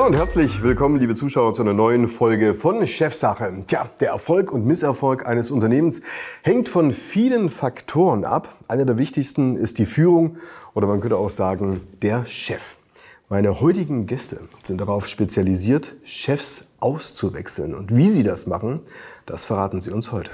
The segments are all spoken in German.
Hallo und herzlich willkommen, liebe Zuschauer, zu einer neuen Folge von Chefsache. Tja, der Erfolg und Misserfolg eines Unternehmens hängt von vielen Faktoren ab. Einer der wichtigsten ist die Führung oder man könnte auch sagen, der Chef. Meine heutigen Gäste sind darauf spezialisiert, Chefs auszuwechseln. Und wie sie das machen, das verraten sie uns heute.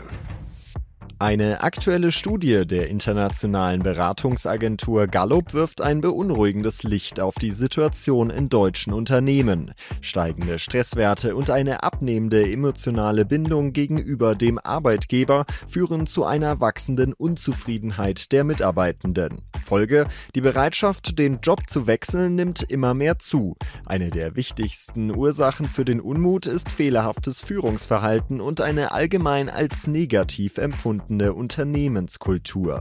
Eine aktuelle Studie der internationalen Beratungsagentur Gallup wirft ein beunruhigendes Licht auf die Situation in deutschen Unternehmen. Steigende Stresswerte und eine abnehmende emotionale Bindung gegenüber dem Arbeitgeber führen zu einer wachsenden Unzufriedenheit der Mitarbeitenden. Folge, die Bereitschaft, den Job zu wechseln, nimmt immer mehr zu. Eine der wichtigsten Ursachen für den Unmut ist fehlerhaftes Führungsverhalten und eine allgemein als negativ empfundene vorhandene Unternehmenskultur.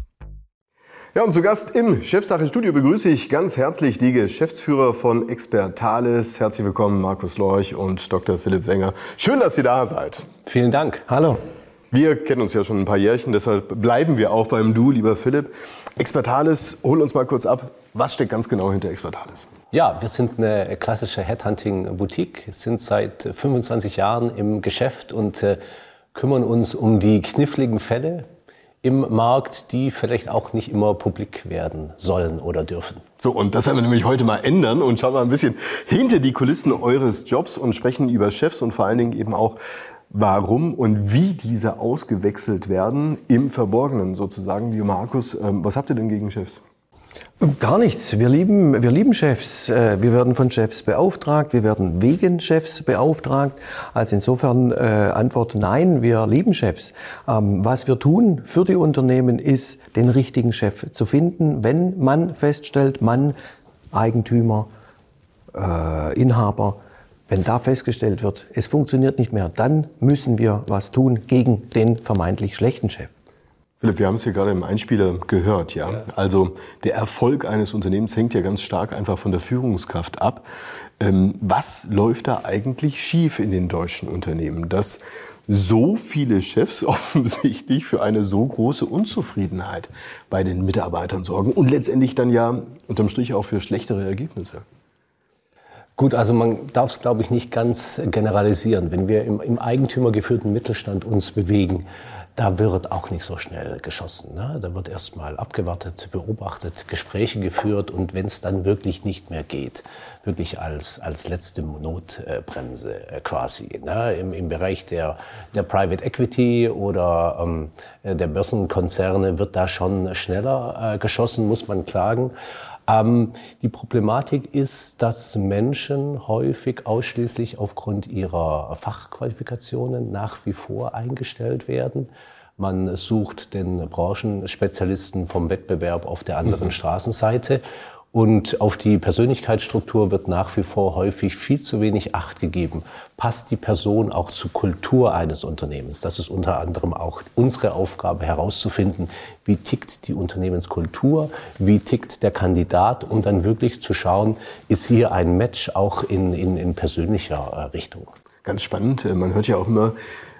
Ja, und zu Gast im Chefsache-Studio begrüße ich ganz herzlich die Geschäftsführer von Expertalis. Herzlich willkommen, Markus Lorch und Dr. Philipp Wenger. Schön, dass Sie da seid. Vielen Dank. Hallo. Wir kennen uns ja schon ein paar Jährchen, deshalb bleiben wir auch beim Du, lieber Philipp. Expertalis, hol uns mal kurz ab. Was steckt ganz genau hinter Expertalis? Ja, wir sind eine klassische Headhunting-Boutique, sind seit 25 Jahren im Geschäft und äh, kümmern uns um die kniffligen Fälle im Markt, die vielleicht auch nicht immer publik werden sollen oder dürfen. So, und das werden wir nämlich heute mal ändern und schauen mal ein bisschen hinter die Kulissen eures Jobs und sprechen über Chefs und vor allen Dingen eben auch, warum und wie diese ausgewechselt werden, im Verborgenen sozusagen. Wie Markus, ähm, was habt ihr denn gegen Chefs? Gar nichts. Wir lieben, wir lieben Chefs. Äh, wir werden von Chefs beauftragt. Wir werden wegen Chefs beauftragt. Also insofern äh, Antwort nein, wir lieben Chefs. Ähm, was wir tun für die Unternehmen ist, den richtigen Chef zu finden. Wenn man feststellt, Mann, Eigentümer, äh, Inhaber, wenn da festgestellt wird, es funktioniert nicht mehr, dann müssen wir was tun gegen den vermeintlich schlechten Chef. Philipp, wir haben es hier gerade im Einspieler gehört, ja? ja. Also der Erfolg eines Unternehmens hängt ja ganz stark einfach von der Führungskraft ab. Ähm, was läuft da eigentlich schief in den deutschen Unternehmen, dass so viele Chefs offensichtlich für eine so große Unzufriedenheit bei den Mitarbeitern sorgen und letztendlich dann ja unterm Strich auch für schlechtere Ergebnisse? Gut, also man darf es, glaube ich, nicht ganz generalisieren. Wenn wir im, im eigentümergeführten Mittelstand uns bewegen, da wird auch nicht so schnell geschossen. Ne? Da wird erstmal abgewartet, beobachtet, Gespräche geführt und wenn es dann wirklich nicht mehr geht, wirklich als, als letzte Notbremse äh, quasi. Ne? Im, Im Bereich der, der Private Equity oder ähm, der Börsenkonzerne wird da schon schneller äh, geschossen, muss man sagen. Ähm, die Problematik ist, dass Menschen häufig ausschließlich aufgrund ihrer Fachqualifikationen nach wie vor eingestellt werden. Man sucht den Branchenspezialisten vom Wettbewerb auf der anderen mhm. Straßenseite. Und auf die Persönlichkeitsstruktur wird nach wie vor häufig viel zu wenig Acht gegeben. Passt die Person auch zur Kultur eines Unternehmens? Das ist unter anderem auch unsere Aufgabe herauszufinden, wie tickt die Unternehmenskultur, wie tickt der Kandidat, um dann wirklich zu schauen, ist hier ein Match auch in, in, in persönlicher äh, Richtung. Ganz spannend. Man hört ja auch immer, äh,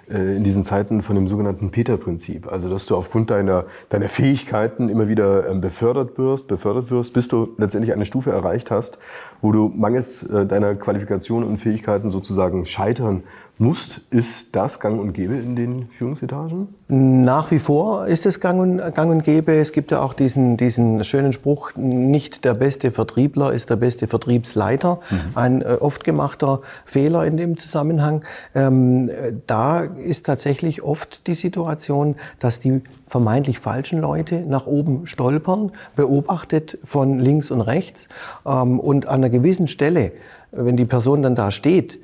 in diesen Zeiten von dem sogenannten Peter-Prinzip. Also, dass du aufgrund deiner, deiner Fähigkeiten immer wieder ähm, befördert wirst, befördert wirst, bis du letztendlich eine Stufe erreicht hast, wo du mangels äh, deiner Qualifikation und Fähigkeiten sozusagen scheitern musst. Ist das gang und gäbe in den Führungsetagen? Nach wie vor ist es gang und, gang und gäbe. Es gibt ja auch diesen, diesen schönen Spruch, nicht der beste Vertriebler ist der beste Vertriebsleiter. Mhm. Ein äh, oft gemachter Fehler in dem Zusammenhang. Ähm, da ist tatsächlich oft die Situation, dass die vermeintlich falschen Leute nach oben stolpern, beobachtet von links und rechts ähm, und an einer gewissen Stelle, wenn die Person dann da steht,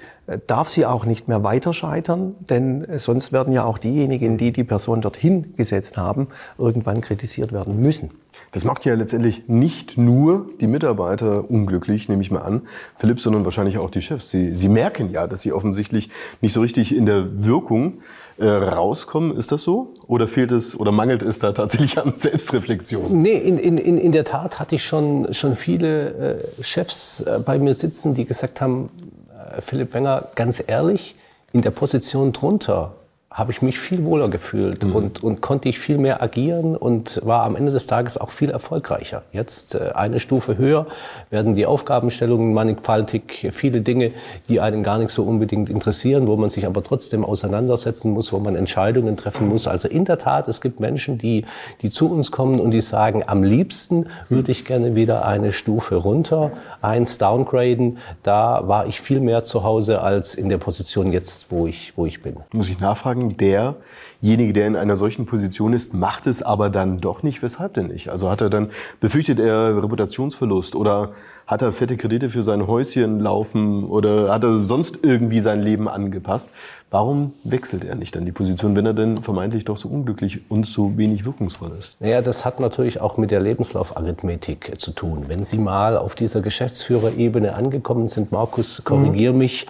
darf sie auch nicht mehr weiter scheitern, denn sonst werden ja auch diejenigen, die die Person dorthin gesetzt haben, irgendwann kritisiert werden müssen. Das macht ja letztendlich nicht nur die Mitarbeiter unglücklich, nehme ich mal an, Philipp, sondern wahrscheinlich auch die Chefs. Sie, sie merken ja, dass sie offensichtlich nicht so richtig in der Wirkung äh, rauskommen. Ist das so? Oder fehlt es oder mangelt es da tatsächlich an Selbstreflexion? Nee, in, in, in der Tat hatte ich schon, schon viele äh, Chefs äh, bei mir sitzen, die gesagt haben, äh, Philipp Wenger, ganz ehrlich, in der Position drunter habe ich mich viel wohler gefühlt mhm. und, und konnte ich viel mehr agieren und war am Ende des Tages auch viel erfolgreicher. Jetzt äh, eine Stufe höher werden die Aufgabenstellungen mannigfaltig, viele Dinge, die einen gar nicht so unbedingt interessieren, wo man sich aber trotzdem auseinandersetzen muss, wo man Entscheidungen treffen muss. Also in der Tat, es gibt Menschen, die, die zu uns kommen und die sagen, am liebsten würde ich gerne wieder eine Stufe runter, eins downgraden. Da war ich viel mehr zu Hause als in der Position jetzt, wo ich, wo ich bin. Muss ich nachfragen? Sagen, derjenige, der in einer solchen Position ist, macht es aber dann doch nicht. Weshalb denn nicht? Also hat er dann, befürchtet er Reputationsverlust oder hat er fette Kredite für sein Häuschen laufen oder hat er sonst irgendwie sein Leben angepasst? Warum wechselt er nicht dann die Position, wenn er denn vermeintlich doch so unglücklich und so wenig wirkungsvoll ist? Naja, das hat natürlich auch mit der Lebenslaufarithmetik zu tun. Wenn Sie mal auf dieser Geschäftsführerebene angekommen sind, Markus, korrigier mhm. mich,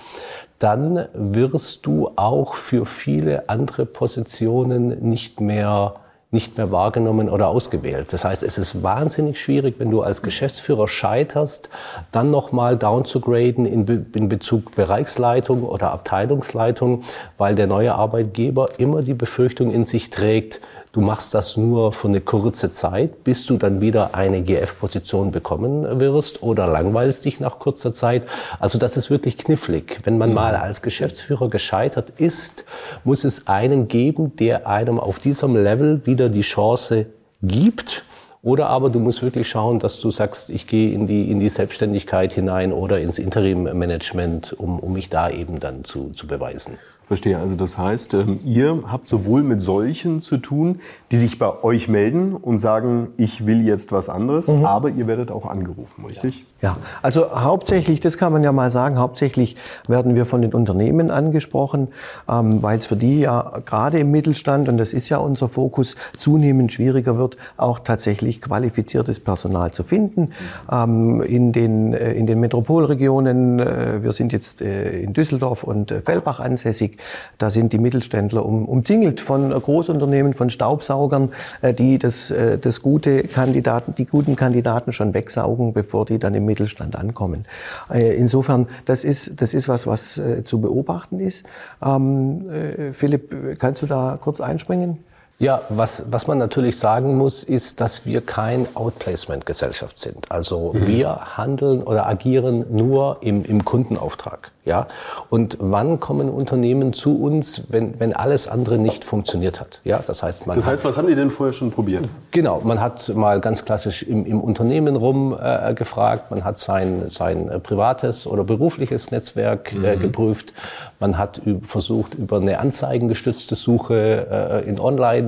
dann wirst du auch für viele andere Positionen nicht mehr nicht mehr wahrgenommen oder ausgewählt. Das heißt, es ist wahnsinnig schwierig, wenn du als Geschäftsführer scheiterst, dann nochmal down zu graden in, Be in Bezug Bereichsleitung oder Abteilungsleitung, weil der neue Arbeitgeber immer die Befürchtung in sich trägt, Du machst das nur für eine kurze Zeit, bis du dann wieder eine GF-Position bekommen wirst oder langweilst dich nach kurzer Zeit. Also das ist wirklich knifflig. Wenn man mal als Geschäftsführer gescheitert ist, muss es einen geben, der einem auf diesem Level wieder die Chance gibt. Oder aber du musst wirklich schauen, dass du sagst, ich gehe in die, in die Selbstständigkeit hinein oder ins Interim-Management, um, um mich da eben dann zu, zu beweisen. Verstehe. Also das heißt, ähm, ihr habt sowohl mit solchen zu tun, die sich bei euch melden und sagen, ich will jetzt was anderes, mhm. aber ihr werdet auch angerufen, richtig? Ja, also hauptsächlich, das kann man ja mal sagen, hauptsächlich werden wir von den Unternehmen angesprochen, ähm, weil es für die ja gerade im Mittelstand, und das ist ja unser Fokus, zunehmend schwieriger wird, auch tatsächlich qualifiziertes Personal zu finden. Ähm, in, den, äh, in den Metropolregionen, äh, wir sind jetzt äh, in Düsseldorf und äh, Fellbach ansässig, da sind die Mittelständler um, umzingelt von Großunternehmen, von Staubsaugern, äh, die das, äh, das gute Kandidaten, die guten Kandidaten schon wegsaugen, bevor die dann im Mittelstand ankommen. Äh, insofern, das ist, das ist was, was zu beobachten ist. Ähm, Philipp, kannst du da kurz einspringen? Ja, was, was man natürlich sagen muss, ist, dass wir kein Outplacement-Gesellschaft sind. Also mhm. wir handeln oder agieren nur im, im Kundenauftrag. Ja? Und wann kommen Unternehmen zu uns, wenn, wenn alles andere nicht funktioniert hat? Ja? Das heißt, man das heißt, was haben die denn vorher schon probiert? Genau, man hat mal ganz klassisch im, im Unternehmen rum äh, gefragt, man hat sein, sein äh, privates oder berufliches Netzwerk äh, mhm. geprüft, man hat versucht, über eine anzeigengestützte Suche äh, in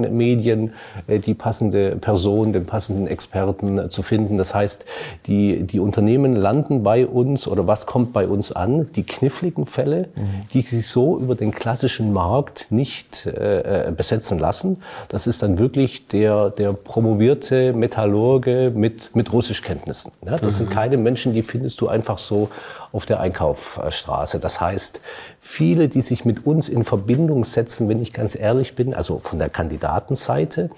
Online-Medien äh, die passende Person, den passenden Experten äh, zu finden. Das heißt, die, die Unternehmen landen bei uns oder was kommt bei uns an? Die kniffligen Fälle, mhm. die sich so über den klassischen Markt nicht äh, besetzen lassen. Das ist dann wirklich der, der promovierte Metallurge mit, mit Russischkenntnissen. Ja, das mhm. sind keine Menschen, die findest du einfach so auf der Einkaufsstraße. Das heißt, viele, die sich mit uns in Verbindung setzen, wenn ich ganz ehrlich bin, also von der Kandidatenseite,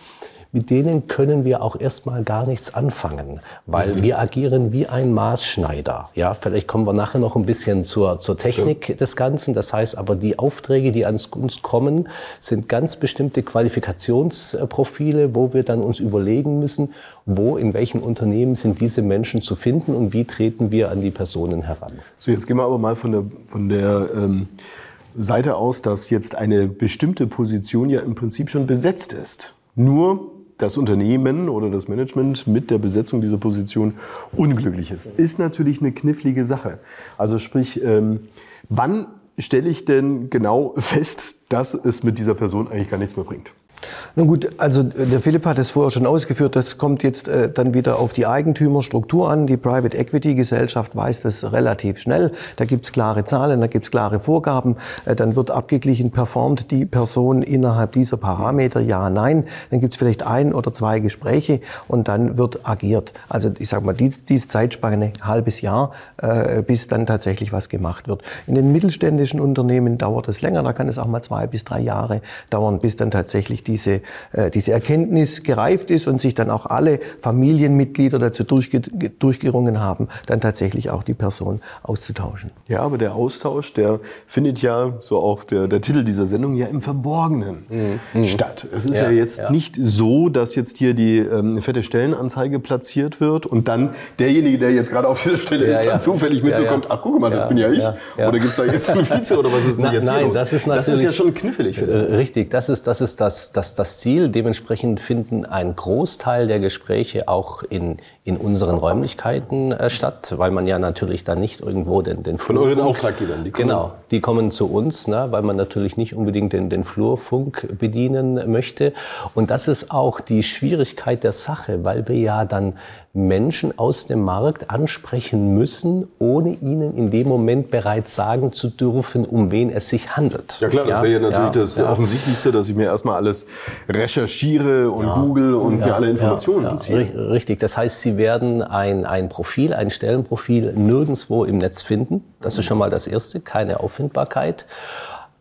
mit denen können wir auch erstmal gar nichts anfangen, weil mhm. wir agieren wie ein Maßschneider. Ja, vielleicht kommen wir nachher noch ein bisschen zur, zur Technik ja. des Ganzen. Das heißt aber, die Aufträge, die an uns kommen, sind ganz bestimmte Qualifikationsprofile, wo wir dann uns überlegen müssen, wo, in welchen Unternehmen sind diese Menschen zu finden und wie treten wir an die Personen heran. So, jetzt gehen wir aber mal von der, von der ähm Seite aus, dass jetzt eine bestimmte Position ja im Prinzip schon besetzt ist. Nur das Unternehmen oder das Management mit der Besetzung dieser Position unglücklich ist. Ist natürlich eine knifflige Sache. Also sprich, ähm, wann stelle ich denn genau fest, dass es mit dieser Person eigentlich gar nichts mehr bringt? Nun gut, also äh, der Philipp hat es vorher schon ausgeführt, das kommt jetzt äh, dann wieder auf die Eigentümerstruktur an. Die Private Equity Gesellschaft weiß das relativ schnell. Da gibt's klare Zahlen, da gibt's klare Vorgaben. Äh, dann wird abgeglichen, performt die Person innerhalb dieser Parameter, ja, nein. Dann gibt's vielleicht ein oder zwei Gespräche und dann wird agiert. Also ich sage mal, die, diese Zeitspanne, halbes Jahr, äh, bis dann tatsächlich was gemacht wird. In den mittelständischen Unternehmen dauert es länger, da kann es auch mal zwei bis drei Jahre dauern, bis dann tatsächlich diese, äh, diese Erkenntnis gereift ist und sich dann auch alle Familienmitglieder dazu durchge durchgerungen haben, dann tatsächlich auch die Person auszutauschen. Ja, aber der Austausch, der findet ja, so auch der, der Titel dieser Sendung, ja im Verborgenen mhm. statt. Es ist ja, ja jetzt ja. nicht so, dass jetzt hier die ähm, fette Stellenanzeige platziert wird und dann derjenige, der jetzt gerade auf dieser Stelle ja, ist, dann zufällig mitbekommt, ach guck mal, das bin ja ich. Oder gibt es da jetzt einen Vize oder was ist denn Na, jetzt Nein, los? das ist natürlich... Das ist ja schon knifflig. Äh, richtig, das ist, das, ist das, das, das Ziel. Dementsprechend finden ein Großteil der Gespräche auch in, in unseren Räumlichkeiten äh, statt, weil man ja natürlich dann nicht irgendwo den, den Von euren Auftraggebern, die kommen. Genau, die kommen zu uns, ne, weil man natürlich nicht unbedingt den, den Flurfunk bedienen möchte. Und das ist auch die Schwierigkeit der Sache, weil wir ja dann Menschen aus dem Markt ansprechen müssen, ohne ihnen in dem Moment bereits sagen zu dürfen, um wen es sich handelt. Ja klar, das wäre ja natürlich ja, das ja. Offensichtlichste, dass ich mir erstmal alles recherchiere und ja, google und mir alle Informationen ziehe. Richtig, das heißt, Sie werden ein, ein Profil, ein Stellenprofil nirgendwo im Netz finden. Das ist schon mal das Erste, keine Auffindbarkeit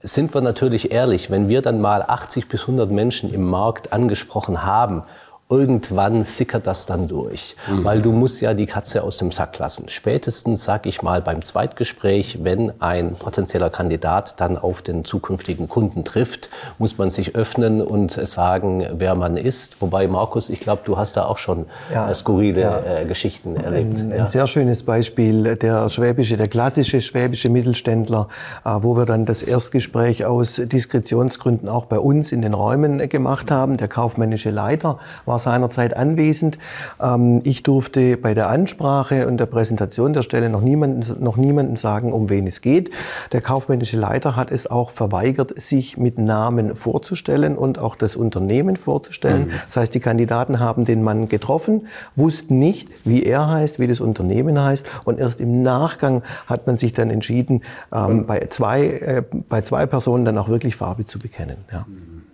sind wir natürlich ehrlich, wenn wir dann mal 80 bis 100 Menschen im Markt angesprochen haben irgendwann sickert das dann durch, mhm. weil du musst ja die Katze aus dem Sack lassen. Spätestens, sag ich mal, beim Zweitgespräch, wenn ein potenzieller Kandidat dann auf den zukünftigen Kunden trifft, muss man sich öffnen und sagen, wer man ist. Wobei, Markus, ich glaube, du hast da auch schon ja. Äh, skurrile ja. äh, Geschichten erlebt. Ein, ja. ein, sehr schönes Beispiel, der schwäbische, der klassische schwäbische Mittelständler, äh, wo wir dann das Erstgespräch aus Diskretionsgründen auch bei uns in den Räumen äh, gemacht haben. Der kaufmännische Leiter war war seinerzeit anwesend. Ähm, ich durfte bei der Ansprache und der Präsentation der Stelle noch niemanden, noch niemanden sagen, um wen es geht. Der kaufmännische Leiter hat es auch verweigert, sich mit Namen vorzustellen und auch das Unternehmen vorzustellen. Mhm. Das heißt, die Kandidaten haben den Mann getroffen, wussten nicht, wie er heißt, wie das Unternehmen heißt und erst im Nachgang hat man sich dann entschieden, ähm, bei, zwei, äh, bei zwei Personen dann auch wirklich Farbe zu bekennen. Ja. Mhm.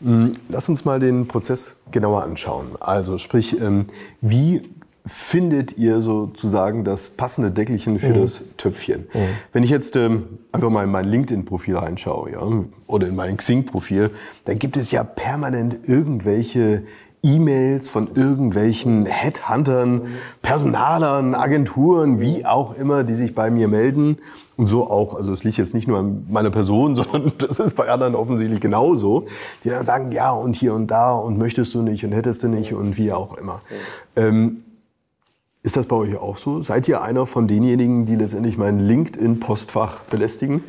Hm, lass uns mal den Prozess genauer anschauen. Also sprich, ähm, wie findet ihr sozusagen das passende Deckelchen für mhm. das Töpfchen? Mhm. Wenn ich jetzt ähm, einfach mal in mein LinkedIn-Profil reinschaue ja, oder in mein Xing-Profil, da gibt es ja permanent irgendwelche E-Mails von irgendwelchen Headhuntern, Personalern, Agenturen, wie auch immer, die sich bei mir melden. Und so auch, also es liegt jetzt nicht nur an meiner Person, sondern das ist bei anderen offensichtlich genauso, die dann sagen, ja und hier und da und möchtest du nicht und hättest du nicht und wie auch immer. Ähm, ist das bei euch auch so? Seid ihr einer von denjenigen, die letztendlich mein LinkedIn-Postfach belästigen?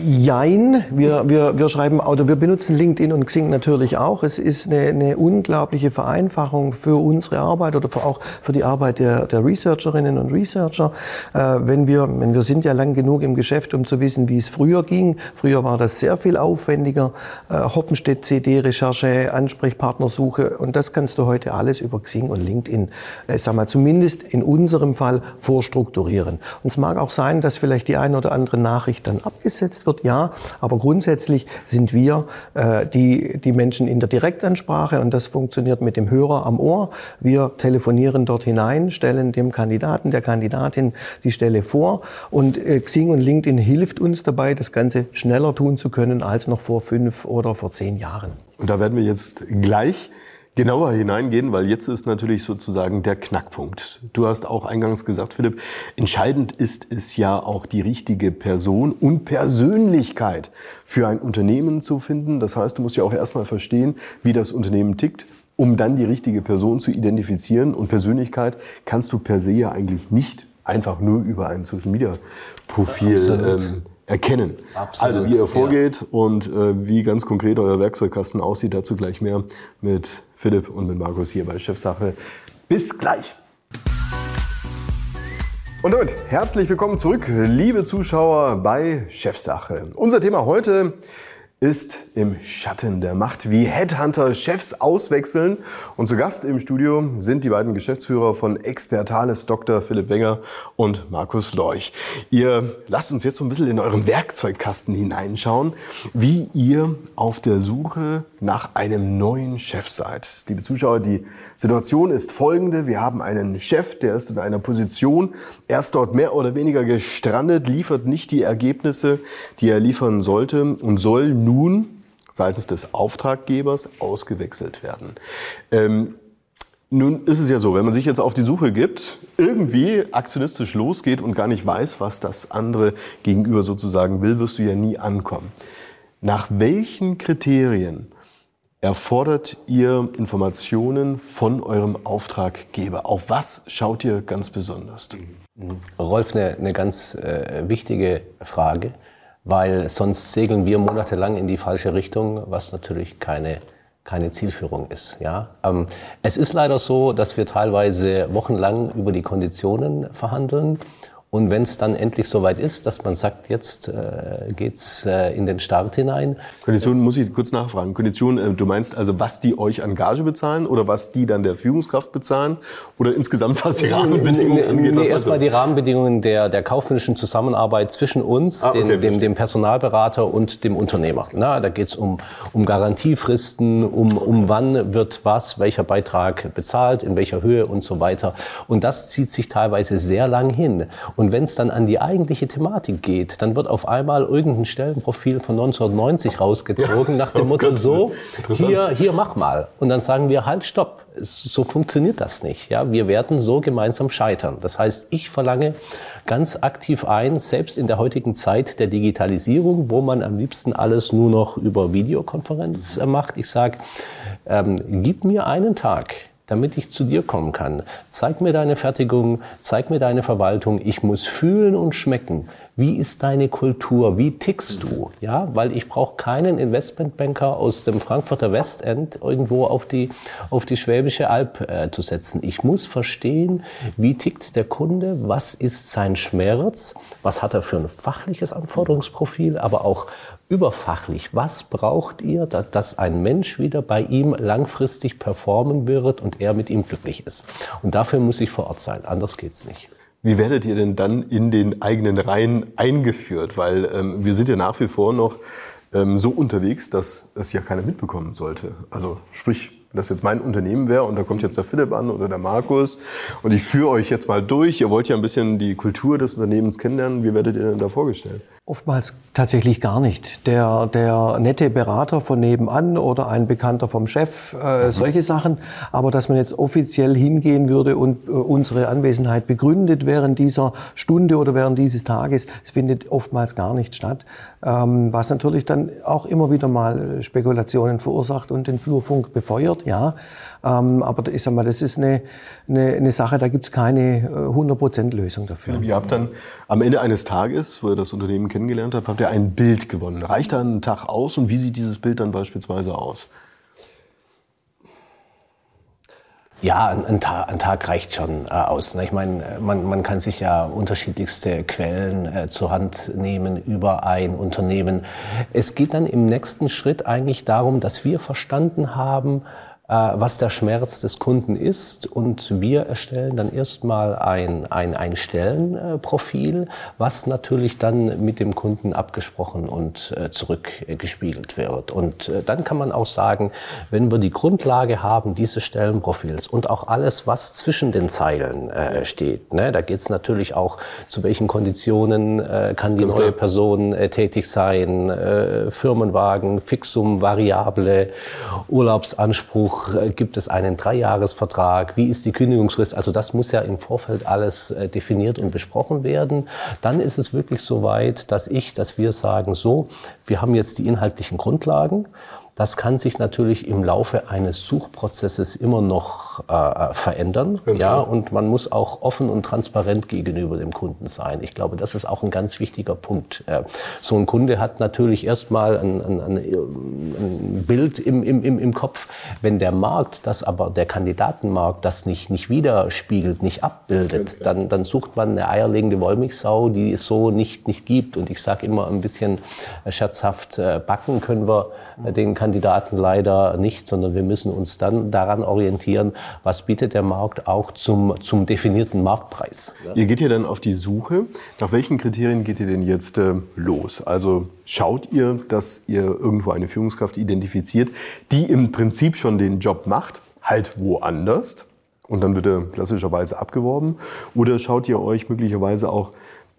Jein. Wir, wir, wir schreiben, oder wir benutzen LinkedIn und Xing natürlich auch. Es ist eine, eine unglaubliche Vereinfachung für unsere Arbeit oder für auch für die Arbeit der, der Researcherinnen und Researcher. Äh, wenn wir, wenn wir sind ja lang genug im Geschäft, um zu wissen, wie es früher ging. Früher war das sehr viel aufwendiger. Äh, Hoppenstedt CD-Recherche, Ansprechpartnersuche und das kannst du heute alles über Xing und LinkedIn, äh, sag mal, zumindest in unserem Fall vorstrukturieren. Und es mag auch sein, dass vielleicht die eine oder andere Nachricht dann abgesetzt wird, ja, aber grundsätzlich sind wir äh, die, die Menschen in der Direktansprache und das funktioniert mit dem Hörer am Ohr. Wir telefonieren dort hinein, stellen dem Kandidaten, der Kandidatin die Stelle vor und äh, Xing und LinkedIn hilft uns dabei, das Ganze schneller tun zu können als noch vor fünf oder vor zehn Jahren. Und da werden wir jetzt gleich genauer hineingehen, weil jetzt ist natürlich sozusagen der Knackpunkt. Du hast auch eingangs gesagt, Philipp, entscheidend ist es ja auch die richtige Person und Persönlichkeit für ein Unternehmen zu finden. Das heißt, du musst ja auch erstmal verstehen, wie das Unternehmen tickt, um dann die richtige Person zu identifizieren. Und Persönlichkeit kannst du per se ja eigentlich nicht einfach nur über ein Social Media Profil ähm, erkennen. Absolut, also wie ihr vorgeht ja. und äh, wie ganz konkret euer Werkzeugkasten aussieht, dazu gleich mehr mit Philipp und mit Markus hier bei Chefsache. Bis gleich. Und damit herzlich willkommen zurück, liebe Zuschauer bei Chefsache. Unser Thema heute ist im Schatten der Macht, wie Headhunter Chefs auswechseln. Und zu Gast im Studio sind die beiden Geschäftsführer von Expertales, Dr. Philipp Wenger und Markus Leuch. Ihr lasst uns jetzt so ein bisschen in euren Werkzeugkasten hineinschauen, wie ihr auf der Suche nach einem neuen Chef seid. Liebe Zuschauer, die Situation ist folgende. Wir haben einen Chef, der ist in einer Position, er ist dort mehr oder weniger gestrandet, liefert nicht die Ergebnisse, die er liefern sollte und soll nun seitens des Auftraggebers ausgewechselt werden. Ähm, nun ist es ja so, wenn man sich jetzt auf die Suche gibt, irgendwie aktionistisch losgeht und gar nicht weiß, was das andere gegenüber sozusagen will, wirst du ja nie ankommen. Nach welchen Kriterien erfordert ihr Informationen von eurem Auftraggeber? Auf was schaut ihr ganz besonders? Rolf, eine, eine ganz äh, wichtige Frage, weil sonst segeln wir monatelang in die falsche Richtung, was natürlich keine keine Zielführung ist. Ja? Ähm, es ist leider so, dass wir teilweise wochenlang über die Konditionen verhandeln und wenn es dann endlich soweit ist, dass man sagt, jetzt äh, geht's äh, in den Start hinein. Konditionen muss ich kurz nachfragen. Konditionen, äh, du meinst also, was die euch an Gage bezahlen oder was die dann der Führungskraft bezahlen oder insgesamt was die Rahmenbedingungen angeht? Nee, erstmal die Rahmenbedingungen der, der kaufmännischen Zusammenarbeit zwischen uns, ah, okay, den, dem, dem Personalberater und dem Unternehmer. Na, da geht's um, um Garantiefristen, um, um wann wird was, welcher Beitrag bezahlt, in welcher Höhe und so weiter. Und das zieht sich teilweise sehr lang hin. Und wenn es dann an die eigentliche Thematik geht, dann wird auf einmal irgendein Stellenprofil von 1990 rausgezogen, ja. nach dem oh Motto so, hier, hier mach mal. Und dann sagen wir, halt, stopp. So funktioniert das nicht. Ja, wir werden so gemeinsam scheitern. Das heißt, ich verlange ganz aktiv ein, selbst in der heutigen Zeit der Digitalisierung, wo man am liebsten alles nur noch über Videokonferenz macht. Ich sage, ähm, gib mir einen Tag, damit ich zu dir kommen kann. Zeig mir deine Fertigung, zeig mir deine Verwaltung. Ich muss fühlen und schmecken. Wie ist deine Kultur? Wie tickst du? Ja, weil ich brauche keinen Investmentbanker aus dem Frankfurter Westend irgendwo auf die, auf die Schwäbische Alb äh, zu setzen. Ich muss verstehen, wie tickt der Kunde? Was ist sein Schmerz? Was hat er für ein fachliches Anforderungsprofil? Aber auch überfachlich. Was braucht ihr, dass, ein Mensch wieder bei ihm langfristig performen wird und er mit ihm glücklich ist? Und dafür muss ich vor Ort sein. Anders geht's nicht. Wie werdet ihr denn dann in den eigenen Reihen eingeführt? Weil ähm, wir sind ja nach wie vor noch ähm, so unterwegs, dass es ja keiner mitbekommen sollte. Also sprich, das jetzt mein Unternehmen wäre und da kommt jetzt der Philipp an oder der Markus und ich führe euch jetzt mal durch, ihr wollt ja ein bisschen die Kultur des Unternehmens kennenlernen, wie werdet ihr denn da vorgestellt? Oftmals tatsächlich gar nicht. Der, der nette Berater von nebenan oder ein Bekannter vom Chef, äh, mhm. solche Sachen. Aber dass man jetzt offiziell hingehen würde und äh, unsere Anwesenheit begründet während dieser Stunde oder während dieses Tages, es findet oftmals gar nicht statt. Ähm, was natürlich dann auch immer wieder mal Spekulationen verursacht und den Flurfunk befeuert, ja. Ähm, aber ich sag mal, das ist eine, eine, eine Sache, da gibt es keine 100% äh, Lösung dafür. Ihr habt dann am Ende eines Tages, wo ihr das Unternehmen kennengelernt habt, habt ihr ein Bild gewonnen. Reicht da ein Tag aus und wie sieht dieses Bild dann beispielsweise aus? Ja, ein, ein, Tag, ein, Tag, reicht schon äh, aus. Ne? Ich meine, man, man, kann sich ja unterschiedlichste Quellen äh, zur Hand nehmen über ein Unternehmen. Es geht dann im nächsten Schritt eigentlich darum, dass wir verstanden haben, äh, was der Schmerz des Kunden ist. Und wir erstellen dann erstmal ein, ein, ein Stellenprofil, was natürlich dann mit dem Kunden abgesprochen und äh, zurückgespiegelt wird. Und äh, dann kann man auch sagen, wenn wir die Grundlage haben dieses Stellenprofils und auch alles, was zwischen den Zeilen äh, steht, ne, da geht es natürlich auch, zu welchen Konditionen äh, kann die Ganz neue klar. Person äh, tätig sein, Firmenwagen, Fixum, Variable, Urlaubsanspruch, äh, gibt es einen Dreijahresvertrag? Wie ist die Kündigungsfrist? Also das muss ja im Vorfeld alles äh, definiert und besprochen werden. Dann ist es wirklich so weit, dass ich, dass wir sagen, so, wir haben jetzt die inhaltlichen Grundlagen das kann sich natürlich im Laufe eines Suchprozesses immer noch äh, verändern. Ganz ja, und man muss auch offen und transparent gegenüber dem Kunden sein. Ich glaube, das ist auch ein ganz wichtiger Punkt. Äh, so ein Kunde hat natürlich erstmal ein, ein, ein, ein Bild im, im, im Kopf. Wenn der Markt das aber, der Kandidatenmarkt das nicht, nicht widerspiegelt, nicht abbildet, dann, dann sucht man eine eierlegende Wollmilchsau, die es so nicht, nicht gibt. Und ich sage immer ein bisschen scherzhaft, äh, backen können wir den Kandidaten Kandidaten leider nicht, sondern wir müssen uns dann daran orientieren, was bietet der Markt auch zum, zum definierten Marktpreis. Ihr geht ja dann auf die Suche. Nach welchen Kriterien geht ihr denn jetzt äh, los? Also schaut ihr, dass ihr irgendwo eine Führungskraft identifiziert, die im Prinzip schon den Job macht, halt woanders? Und dann wird er klassischerweise abgeworben. Oder schaut ihr euch möglicherweise auch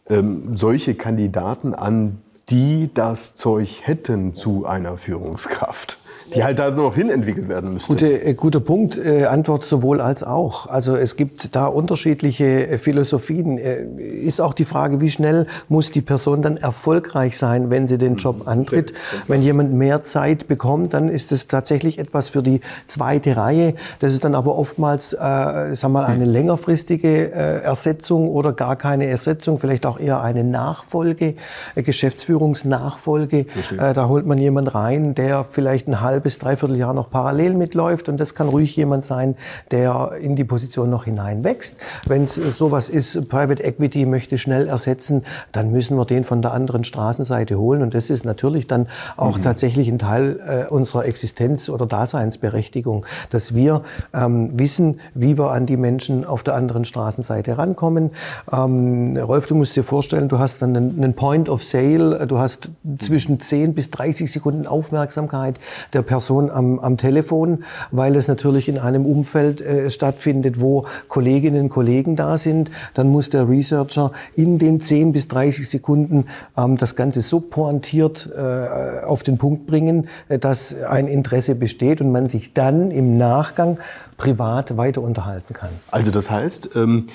ähm, solche Kandidaten an, die das Zeug hätten zu einer Führungskraft die halt da noch hin entwickelt werden müsste. Gute, äh, guter Punkt, äh, Antwort sowohl als auch. Also es gibt da unterschiedliche äh, Philosophien. Äh, ist auch die Frage, wie schnell muss die Person dann erfolgreich sein, wenn sie den Job mhm. antritt. Wenn jemand mehr Zeit bekommt, dann ist es tatsächlich etwas für die zweite Reihe. Das ist dann aber oftmals, äh, wir mal, eine mhm. längerfristige äh, Ersetzung oder gar keine Ersetzung, vielleicht auch eher eine Nachfolge, äh, Geschäftsführungsnachfolge. Äh, da holt man jemand rein, der vielleicht ein halb halbes, dreiviertel Jahr noch parallel mitläuft. Und das kann ruhig jemand sein, der in die Position noch hineinwächst. Wenn es sowas ist, Private Equity möchte schnell ersetzen, dann müssen wir den von der anderen Straßenseite holen. Und das ist natürlich dann auch mhm. tatsächlich ein Teil äh, unserer Existenz- oder Daseinsberechtigung, dass wir ähm, wissen, wie wir an die Menschen auf der anderen Straßenseite rankommen. Ähm, Rolf, du musst dir vorstellen, du hast dann einen, einen Point of Sale, du hast zwischen 10 bis 30 Sekunden Aufmerksamkeit der Person am, am Telefon, weil es natürlich in einem Umfeld äh, stattfindet, wo Kolleginnen und Kollegen da sind. Dann muss der Researcher in den 10 bis 30 Sekunden ähm, das Ganze so pointiert äh, auf den Punkt bringen, äh, dass ein Interesse besteht und man sich dann im Nachgang privat weiter unterhalten kann. Also das heißt, ähm,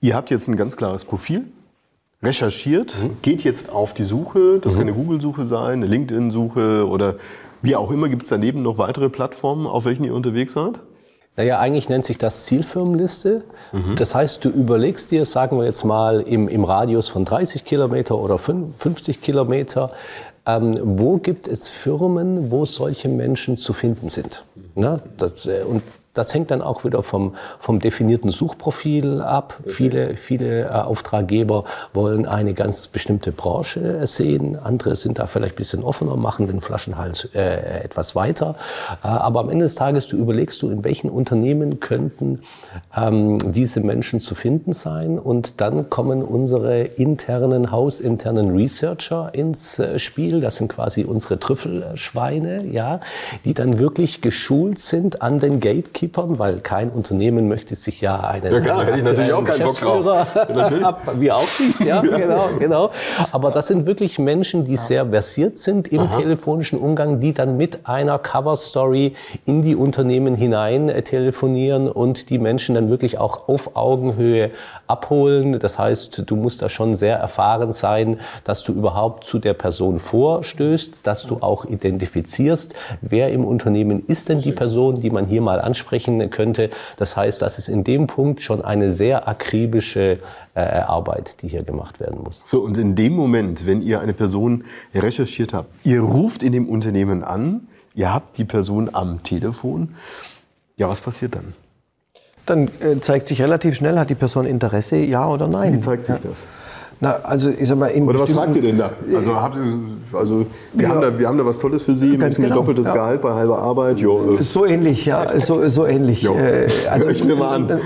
ihr habt jetzt ein ganz klares Profil recherchiert, mhm. geht jetzt auf die Suche, das mhm. kann eine Google-Suche sein, eine LinkedIn-Suche oder wie auch immer, gibt es daneben noch weitere Plattformen, auf welchen ihr unterwegs seid? Naja, eigentlich nennt sich das Zielfirmenliste. Mhm. Das heißt, du überlegst dir, sagen wir jetzt mal im, im Radius von 30 Kilometer oder 50 Kilometer, ähm, wo gibt es Firmen, wo solche Menschen zu finden sind? Mhm. Na, das, äh, und das hängt dann auch wieder vom, vom definierten Suchprofil ab. Okay. Viele, viele äh, Auftraggeber wollen eine ganz bestimmte Branche sehen. Andere sind da vielleicht ein bisschen offener, machen den Flaschenhals äh, etwas weiter. Äh, aber am Ende des Tages, du überlegst du, in welchen Unternehmen könnten ähm, diese Menschen zu finden sein. Und dann kommen unsere internen, hausinternen Researcher ins äh, Spiel. Das sind quasi unsere Trüffelschweine, ja, die dann wirklich geschult sind an den Gatekeepers Gatekeepern, weil kein Unternehmen möchte sich ja einen ja, klar, hätte ich natürlich auch keinen Bock drauf. Ja, wir auch nicht, ja, genau, genau. Aber das sind wirklich Menschen, die sehr versiert sind im Aha. telefonischen Umgang, die dann mit einer Cover Story in die Unternehmen hinein äh, telefonieren und die Menschen dann wirklich auch auf Augenhöhe abholen. Das heißt, du musst da schon sehr erfahren sein, dass du überhaupt zu der Person vorstößt, dass du auch identifizierst, wer im Unternehmen ist denn die Person, die man hier mal anspricht ansprechen könnte. Das heißt, das ist in dem Punkt schon eine sehr akribische äh, Arbeit, die hier gemacht werden muss. So, und in dem Moment, wenn ihr eine Person recherchiert habt, ihr ruft in dem Unternehmen an, ihr habt die Person am Telefon, ja, was passiert dann? Dann äh, zeigt sich relativ schnell, hat die Person Interesse, ja oder nein. Wie zeigt sich ja. das? Na, also ich sag mal, in Oder was fragt ihr denn da? Also, habt also wir, ja, haben da, wir haben da was Tolles für Sie, ganz genau, doppeltes ja. Gehalt bei halber Arbeit. Jo, äh. So ähnlich, ja, so, so ähnlich. Jo. Äh, also, ich mir mal an.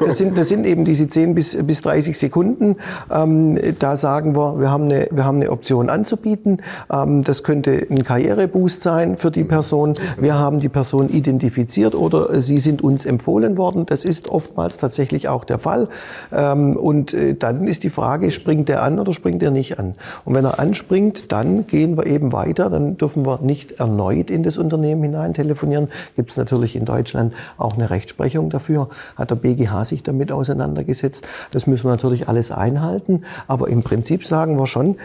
Das sind, das sind eben diese 10 bis, bis 30 Sekunden. Ähm, da sagen wir, wir haben, eine, wir haben eine Option anzubieten. Ähm, das könnte ein Karriereboost sein für die Person. Wir haben die Person identifiziert oder sie sind uns empfohlen worden. Das ist oftmals tatsächlich auch der Fall. Ähm, und äh, dann ist die Frage, springt er an oder springt er nicht an? Und wenn er anspringt, dann gehen wir eben weiter. Dann dürfen wir nicht erneut in das Unternehmen hinein telefonieren. Gibt es natürlich in Deutschland auch eine Rechtsprechung dafür. Hat der BGH sich damit auseinandergesetzt. Das müssen wir natürlich alles einhalten. Aber im Prinzip sagen wir schon,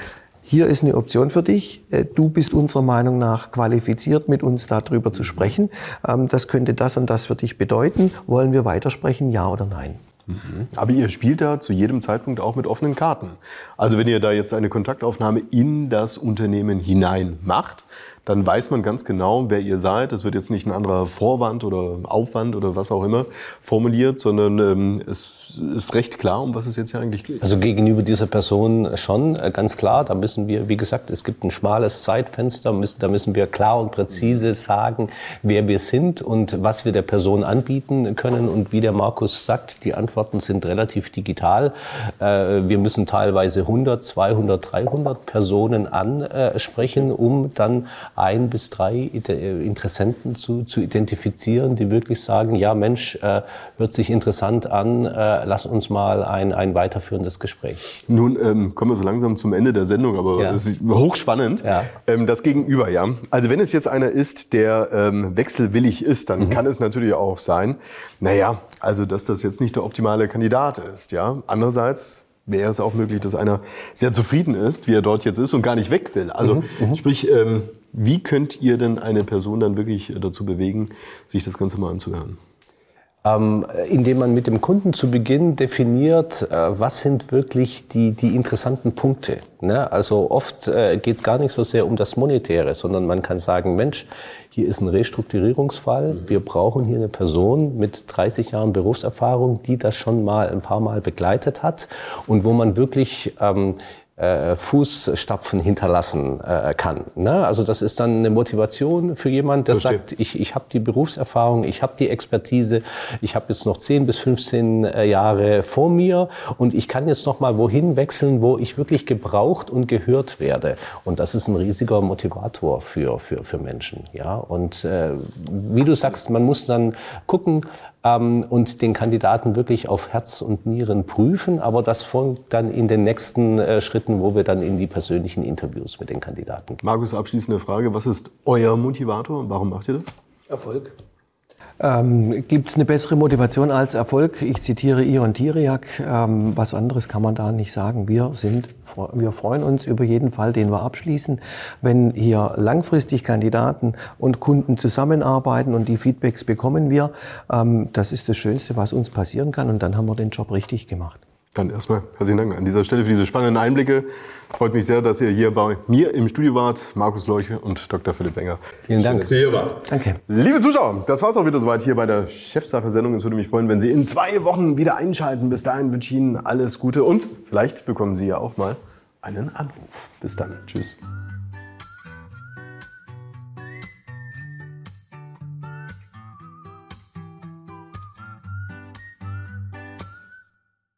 hier ist eine Option für dich. Äh, du bist unserer Meinung nach qualifiziert, mit uns darüber zu sprechen. Ähm, das könnte das und das für dich bedeuten. Wollen wir weitersprechen, ja oder nein? Mhm. Aber ihr spielt da zu jedem Zeitpunkt auch mit offenen Karten. Also wenn ihr da jetzt eine Kontaktaufnahme in das Unternehmen hinein macht, dann weiß man ganz genau, wer ihr seid. Es wird jetzt nicht ein anderer Vorwand oder Aufwand oder was auch immer formuliert, sondern ähm, es ist recht klar, um was es jetzt hier eigentlich geht. Also gegenüber dieser Person schon äh, ganz klar. Da müssen wir, wie gesagt, es gibt ein schmales Zeitfenster. Müssen, da müssen wir klar und präzise sagen, wer wir sind und was wir der Person anbieten können. Und wie der Markus sagt, die Antworten sind relativ digital. Äh, wir müssen teilweise 100, 200, 300 Personen ansprechen, um dann ein bis drei Interessenten zu, zu identifizieren, die wirklich sagen, ja Mensch, äh, hört sich interessant an, äh, lass uns mal ein, ein weiterführendes Gespräch. Nun ähm, kommen wir so langsam zum Ende der Sendung, aber ja. es ist hochspannend. Ja. Ähm, das Gegenüber, ja. Also wenn es jetzt einer ist, der ähm, wechselwillig ist, dann mhm. kann es natürlich auch sein, naja, also dass das jetzt nicht der optimale Kandidat ist, ja. Andererseits wäre es auch möglich, dass einer sehr zufrieden ist, wie er dort jetzt ist und gar nicht weg will. Also mhm, mhm. sprich, ähm, wie könnt ihr denn eine Person dann wirklich dazu bewegen, sich das Ganze mal anzuhören? Ähm, indem man mit dem Kunden zu Beginn definiert, äh, was sind wirklich die, die interessanten Punkte. Ne? Also oft äh, geht es gar nicht so sehr um das Monetäre, sondern man kann sagen, Mensch, hier ist ein Restrukturierungsfall. Mhm. Wir brauchen hier eine Person mit 30 Jahren Berufserfahrung, die das schon mal ein paar Mal begleitet hat und wo man wirklich ähm, äh, Fußstapfen hinterlassen äh, kann. Ne? Also das ist dann eine Motivation für jemand, der Verstehe. sagt, ich, ich habe die Berufserfahrung, ich habe die Expertise, ich habe jetzt noch 10 bis 15 äh, Jahre vor mir und ich kann jetzt noch mal wohin wechseln, wo ich wirklich gebraucht und gehört werde. Und das ist ein riesiger Motivator für, für, für Menschen. Ja? Und äh, wie du sagst, man muss dann gucken, ähm, und den Kandidaten wirklich auf Herz und Nieren prüfen. Aber das folgt dann in den nächsten äh, Schritten, wo wir dann in die persönlichen Interviews mit den Kandidaten gehen. Markus, abschließende Frage. Was ist euer Motivator und warum macht ihr das? Erfolg. Ähm, Gibt es eine bessere Motivation als Erfolg? Ich zitiere Ion Tiriak. Ähm, was anderes kann man da nicht sagen. Wir sind, wir freuen uns über jeden Fall, den wir abschließen. Wenn hier langfristig Kandidaten und Kunden zusammenarbeiten und die Feedbacks bekommen wir, ähm, das ist das Schönste, was uns passieren kann. Und dann haben wir den Job richtig gemacht. Dann erstmal herzlichen Dank an dieser Stelle für diese spannenden Einblicke. Freut mich sehr, dass ihr hier bei mir im Studio wart. Markus Leuche und Dr. Philipp Wenger. Vielen Dank. dass ihr hier wart. Danke. Liebe Zuschauer, das war es auch wieder soweit hier bei der Chefsache-Sendung. Es würde mich freuen, wenn Sie in zwei Wochen wieder einschalten. Bis dahin wünsche ich Ihnen alles Gute und vielleicht bekommen Sie ja auch mal einen Anruf. Bis dann. Tschüss.